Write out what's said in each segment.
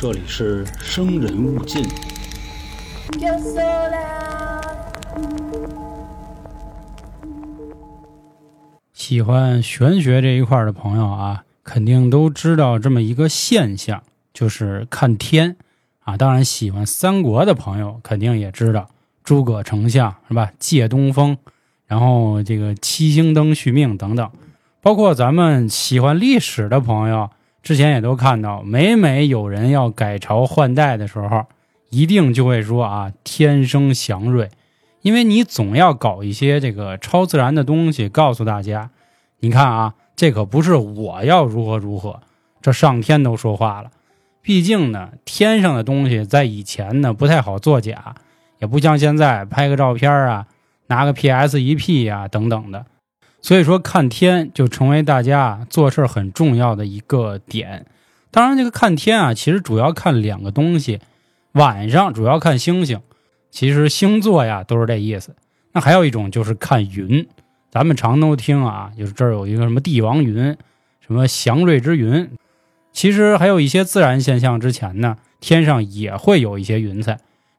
这里是生人勿近。喜欢玄学这一块的朋友啊，肯定都知道这么一个现象，就是看天啊。当然，喜欢三国的朋友肯定也知道诸葛丞相是吧？借东风，然后这个七星灯续命等等。包括咱们喜欢历史的朋友，之前也都看到，每每有人要改朝换代的时候，一定就会说啊，天生祥瑞，因为你总要搞一些这个超自然的东西，告诉大家，你看啊，这可不是我要如何如何，这上天都说话了。毕竟呢，天上的东西在以前呢不太好作假，也不像现在拍个照片啊，拿个 PS 一 P 呀、等等的。所以说，看天就成为大家做事很重要的一个点。当然，这个看天啊，其实主要看两个东西，晚上主要看星星，其实星座呀都是这意思。那还有一种就是看云，咱们常都听啊，就是这儿有一个什么帝王云，什么祥瑞之云。其实还有一些自然现象之前呢，天上也会有一些云彩，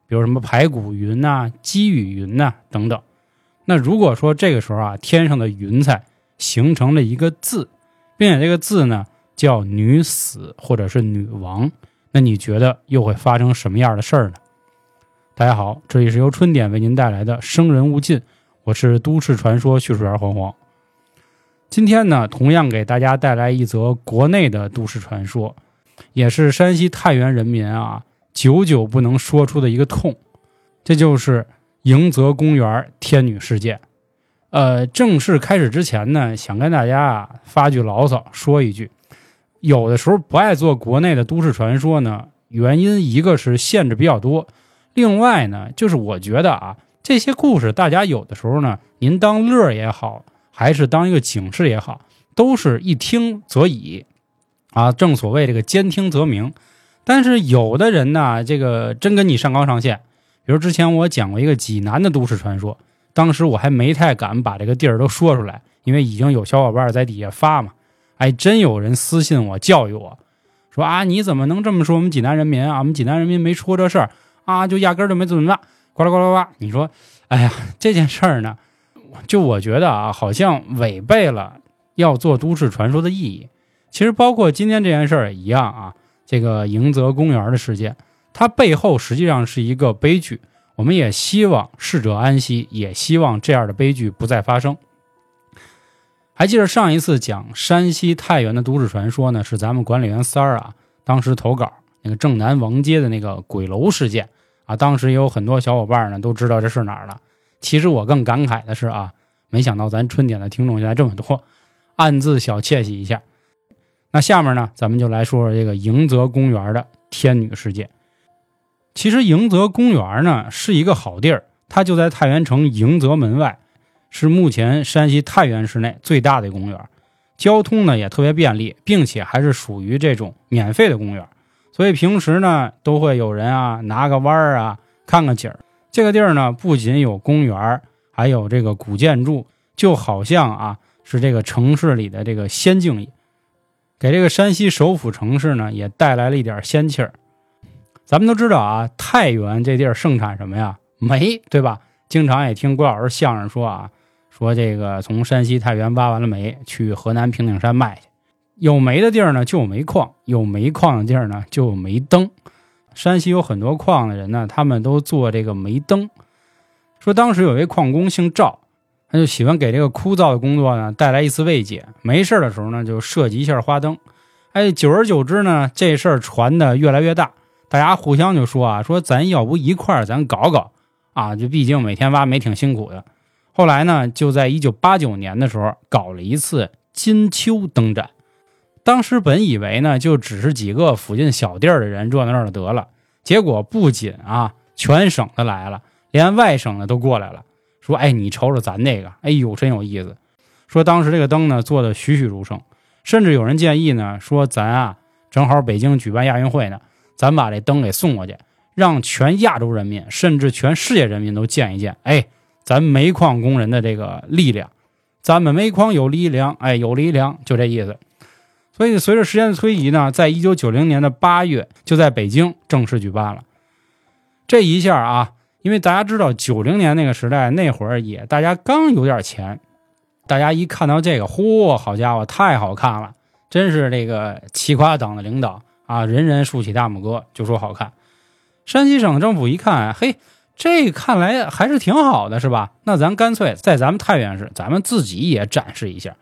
比如什么排骨云呐、积雨云呐、等等。那如果说这个时候啊，天上的云彩形成了一个字，并且这个字呢叫女死或者是女王，那你觉得又会发生什么样的事儿呢？大家好，这里是由春点为您带来的《生人勿近》，我是都市传说叙述员黄黄。今天呢，同样给大家带来一则国内的都市传说，也是山西太原人民啊久久不能说出的一个痛，这就是迎泽公园天女事件。呃，正式开始之前呢，想跟大家啊发句牢骚，说一句，有的时候不爱做国内的都市传说呢，原因一个是限制比较多，另外呢，就是我觉得啊，这些故事大家有的时候呢，您当乐也好，还是当一个警示也好，都是一听则已，啊，正所谓这个兼听则明。但是有的人呢，这个真跟你上纲上线，比如之前我讲过一个济南的都市传说，当时我还没太敢把这个地儿都说出来，因为已经有小伙伴在底下发嘛，哎，真有人私信我教育我说啊，你怎么能这么说我们济南人民啊？我们济南人民没出过这事儿啊，就压根儿就没怎么办，呱啦呱啦呱。你说，哎呀，这件事儿呢，就我觉得啊，好像违背了要做都市传说的意义。其实包括今天这件事儿也一样啊，这个迎泽公园的事件，它背后实际上是一个悲剧。我们也希望逝者安息，也希望这样的悲剧不再发生。还记得上一次讲山西太原的都市传说呢，是咱们管理员三儿啊，当时投稿那个正南王街的那个鬼楼事件啊，当时也有很多小伙伴呢都知道这是哪儿了。其实我更感慨的是啊，没想到咱春点的听众现在这么多，暗自小窃喜一下。那下面呢，咱们就来说说这个迎泽公园的天女事件。其实迎泽公园呢是一个好地儿，它就在太原城迎泽门外，是目前山西太原市内最大的公园，交通呢也特别便利，并且还是属于这种免费的公园，所以平时呢都会有人啊拿个弯儿啊看个景儿。这个地儿呢不仅有公园，还有这个古建筑，就好像啊是这个城市里的这个仙境一给这个山西首府城市呢也带来了一点仙气儿。咱们都知道啊，太原这地儿盛产什么呀？煤，对吧？经常也听郭老师相声说啊，说这个从山西太原挖完了煤，去河南平顶山卖去。有煤的地儿呢，就有煤矿；有煤矿的地儿呢，就有煤灯。山西有很多矿的人呢，他们都做这个煤灯。说当时有位矿工姓赵，他就喜欢给这个枯燥的工作呢带来一丝慰藉。没事的时候呢，就设计一下花灯。哎，久而久之呢，这事儿传的越来越大。大家互相就说啊，说咱要不一块儿咱搞搞啊？就毕竟每天挖煤挺辛苦的。后来呢，就在一九八九年的时候搞了一次金秋灯展。当时本以为呢，就只是几个附近小地儿的人热闹热闹得了。结果不仅啊，全省的来了，连外省的都过来了。说，哎，你瞅瞅咱这个，哎呦，真有意思。说当时这个灯呢做的栩栩如生，甚至有人建议呢，说咱啊正好北京举办亚运会呢。咱把这灯给送过去，让全亚洲人民，甚至全世界人民都见一见。哎，咱煤矿工人的这个力量，咱们煤矿有力量，哎，有力量，就这意思。所以随着时间的推移呢，在一九九零年的八月，就在北京正式举办了。这一下啊，因为大家知道九零年那个时代，那会儿也大家刚有点钱，大家一看到这个，嚯，好家伙，太好看了，真是这个奇夸党的领导啊，人人竖起大拇哥就说好看。山西省政府一看，嘿，这看来还是挺好的，是吧？那咱干脆在咱们太原市，咱们自己也展示一下。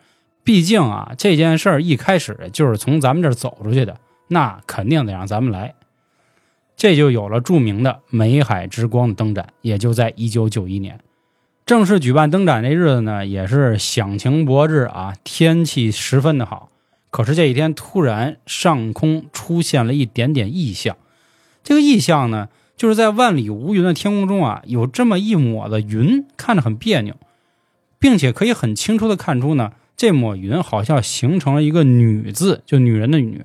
毕竟啊，这件事儿一开始就是从咱们这儿走出去的，那肯定得让咱们来。这就有了著名的“美海之光”的灯展，也就在一九九一年正式举办灯展。这日子呢，也是响晴博日啊，天气十分的好。可是这一天突然上空出现了一点点异象，这个异象呢，就是在万里无云的天空中啊，有这么一抹的云，看着很别扭，并且可以很清楚的看出呢。这抹云好像形成了一个“女”字，就女人的“女”。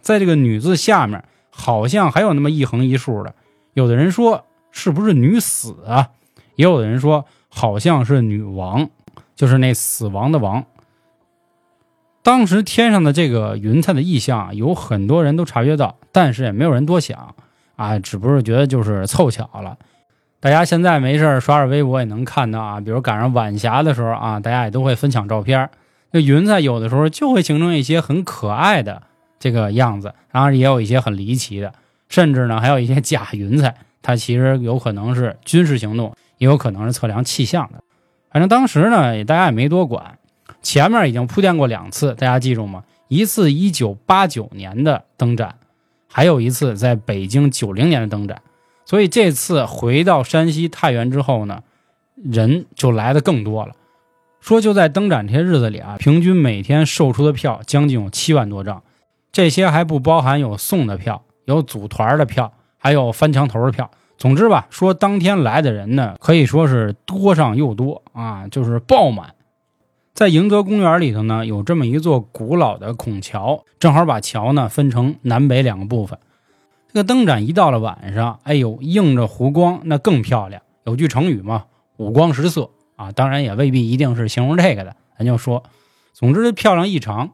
在这个“女”字下面，好像还有那么一横一竖的。有的人说是不是女死啊？也有的人说好像是女王，就是那死亡的亡。当时天上的这个云彩的异象，有很多人都察觉到，但是也没有人多想啊，只不过觉得就是凑巧了。大家现在没事刷刷微博也能看到啊，比如赶上晚霞的时候啊，大家也都会分享照片。那云彩有的时候就会形成一些很可爱的这个样子，当然也有一些很离奇的，甚至呢还有一些假云彩，它其实有可能是军事行动，也有可能是测量气象的。反正当时呢，大家也没多管。前面已经铺垫过两次，大家记住吗？一次一九八九年的灯展，还有一次在北京九零年的灯展。所以这次回到山西太原之后呢，人就来的更多了。说就在灯展这些日子里啊，平均每天售出的票将近有七万多张，这些还不包含有送的票、有组团的票，还有翻墙头的票。总之吧，说当天来的人呢，可以说是多上又多啊，就是爆满。在迎泽公园里头呢，有这么一座古老的孔桥，正好把桥呢分成南北两个部分。这个灯展一到了晚上，哎呦，映着湖光，那更漂亮。有句成语嘛，“五光十色”。啊，当然也未必一定是形容这个的，咱就说，总之漂亮异常。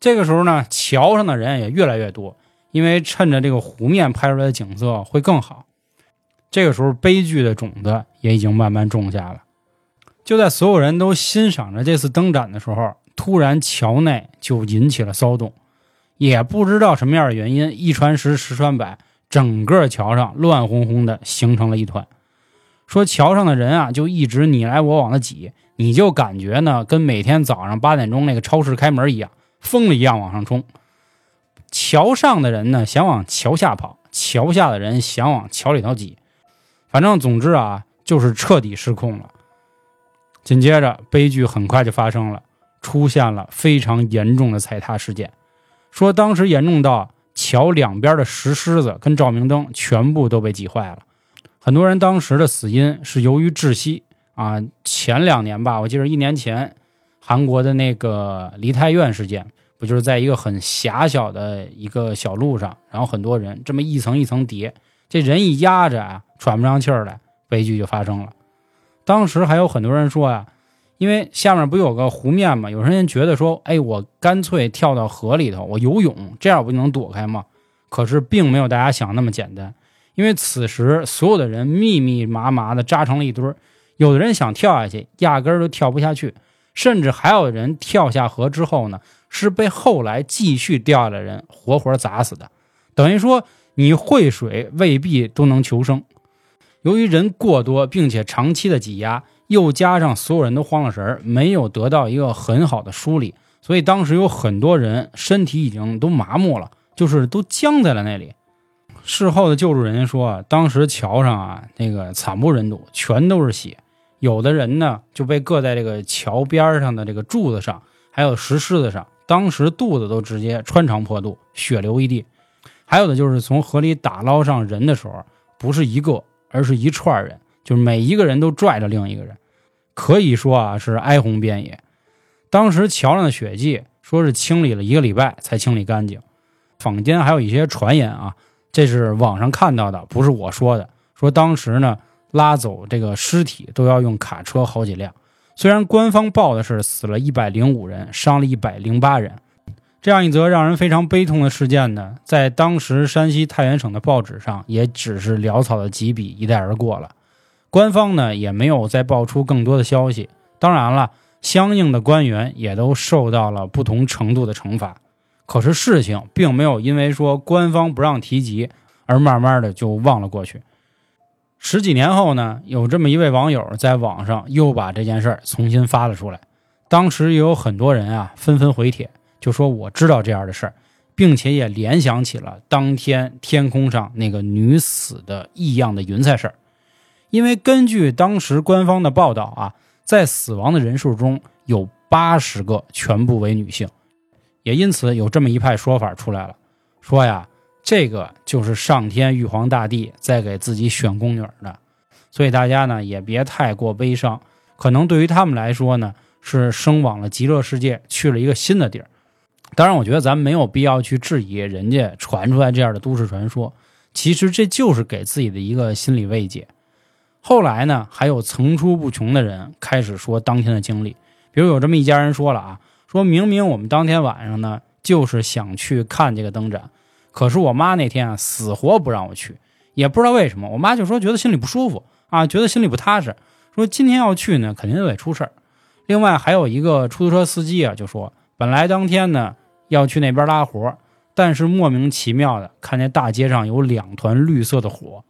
这个时候呢，桥上的人也越来越多，因为趁着这个湖面拍出来的景色会更好。这个时候，悲剧的种子也已经慢慢种下了。就在所有人都欣赏着这次灯展的时候，突然桥内就引起了骚动，也不知道什么样的原因，一传十，十传百，整个桥上乱哄哄的，形成了一团。说桥上的人啊，就一直你来我往的挤，你就感觉呢，跟每天早上八点钟那个超市开门一样，疯了一样往上冲。桥上的人呢，想往桥下跑；桥下的人想往桥里头挤。反正总之啊，就是彻底失控了。紧接着，悲剧很快就发生了，出现了非常严重的踩踏事件。说当时严重到桥两边的石狮子跟照明灯全部都被挤坏了。很多人当时的死因是由于窒息啊。前两年吧，我记得一年前，韩国的那个梨泰院事件，不就是在一个很狭小的一个小路上，然后很多人这么一层一层叠，这人一压着啊，喘不上气儿来，悲剧就发生了。当时还有很多人说呀，因为下面不有个湖面吗？有人觉得说，哎，我干脆跳到河里头，我游泳，这样不就能躲开吗？可是并没有大家想那么简单。因为此时所有的人密密麻麻的扎成了一堆，有的人想跳下去，压根儿都跳不下去，甚至还有人跳下河之后呢，是被后来继续掉下来的人活活砸死的。等于说，你会水未必都能求生。由于人过多，并且长期的挤压，又加上所有人都慌了神儿，没有得到一个很好的梳理，所以当时有很多人身体已经都麻木了，就是都僵在了那里。事后的救助人员说，当时桥上啊那个惨不忍睹，全都是血。有的人呢就被搁在这个桥边上的这个柱子上，还有石狮子上，当时肚子都直接穿肠破肚，血流一地。还有的就是从河里打捞上人的时候，不是一个，而是一串人，就是每一个人都拽着另一个人，可以说啊是哀鸿遍野。当时桥上的血迹说是清理了一个礼拜才清理干净，坊间还有一些传言啊。这是网上看到的，不是我说的。说当时呢，拉走这个尸体都要用卡车好几辆。虽然官方报的是死了一百零五人，伤了一百零八人，这样一则让人非常悲痛的事件呢，在当时山西太原省的报纸上也只是潦草的几笔一带而过了。官方呢也没有再爆出更多的消息。当然了，相应的官员也都受到了不同程度的惩罚。可是事情并没有因为说官方不让提及而慢慢的就忘了过去。十几年后呢，有这么一位网友在网上又把这件事儿重新发了出来。当时也有很多人啊纷纷回帖。就说我知道这样的事儿，并且也联想起了当天天空上那个女死的异样的云彩事儿。因为根据当时官方的报道啊，在死亡的人数中有八十个全部为女性，也因此有这么一派说法出来了，说呀，这个就是上天玉皇大帝在给自己选宫女的。所以大家呢也别太过悲伤，可能对于他们来说呢，是升往了极乐世界，去了一个新的地儿。当然，我觉得咱没有必要去质疑人家传出来这样的都市传说。其实这就是给自己的一个心理慰藉。后来呢，还有层出不穷的人开始说当天的经历，比如有这么一家人说了啊，说明明我们当天晚上呢就是想去看这个灯展，可是我妈那天啊死活不让我去，也不知道为什么。我妈就说觉得心里不舒服啊，觉得心里不踏实，说今天要去呢肯定得出事儿。另外还有一个出租车司机啊就说，本来当天呢。要去那边拉活，但是莫名其妙的看见大街上有两团绿色的火。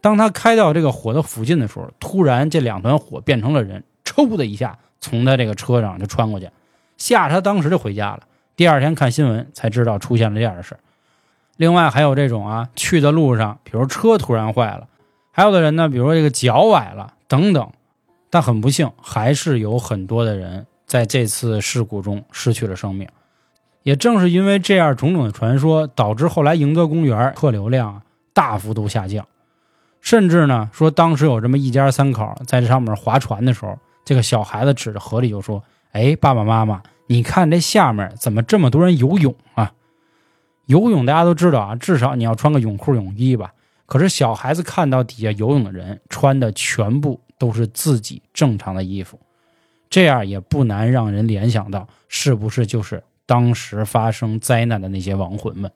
当他开到这个火的附近的时候，突然这两团火变成了人，抽的一下从他这个车上就穿过去，吓他当时就回家了。第二天看新闻才知道出现了这样的事另外还有这种啊，去的路上，比如车突然坏了，还有的人呢，比如说这个脚崴了等等，但很不幸，还是有很多的人在这次事故中失去了生命。也正是因为这样种种的传说，导致后来迎泽公园客流量大幅度下降，甚至呢说当时有这么一家三口在这上面划船的时候，这个小孩子指着河里就说：“哎，爸爸妈妈，你看这下面怎么这么多人游泳啊？游泳大家都知道啊，至少你要穿个泳裤泳衣吧。可是小孩子看到底下游泳的人穿的全部都是自己正常的衣服，这样也不难让人联想到，是不是就是？”当时发生灾难的那些亡魂们，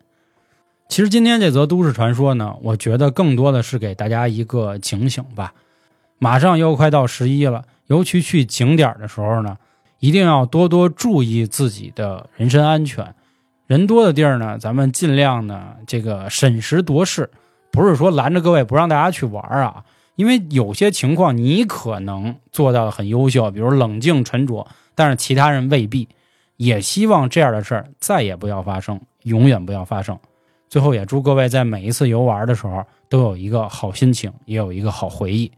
其实今天这则都市传说呢，我觉得更多的是给大家一个警醒吧。马上又快到十一了，尤其去景点的时候呢，一定要多多注意自己的人身安全。人多的地儿呢，咱们尽量呢这个审时度势，不是说拦着各位不让大家去玩啊，因为有些情况你可能做到的很优秀，比如冷静沉着，但是其他人未必。也希望这样的事儿再也不要发生，永远不要发生。最后也祝各位在每一次游玩的时候都有一个好心情，也有一个好回忆。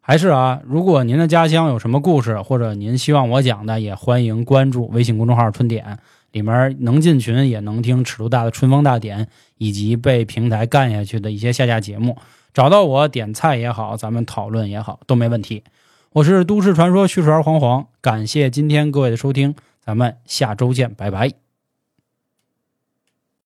还是啊，如果您的家乡有什么故事，或者您希望我讲的，也欢迎关注微信公众号“春点”，里面能进群，也能听尺度大的春风大典，以及被平台干下去的一些下架节目。找到我点菜也好，咱们讨论也好，都没问题。我是都市传说叙述员黄黄，感谢今天各位的收听。咱们下周见，拜拜。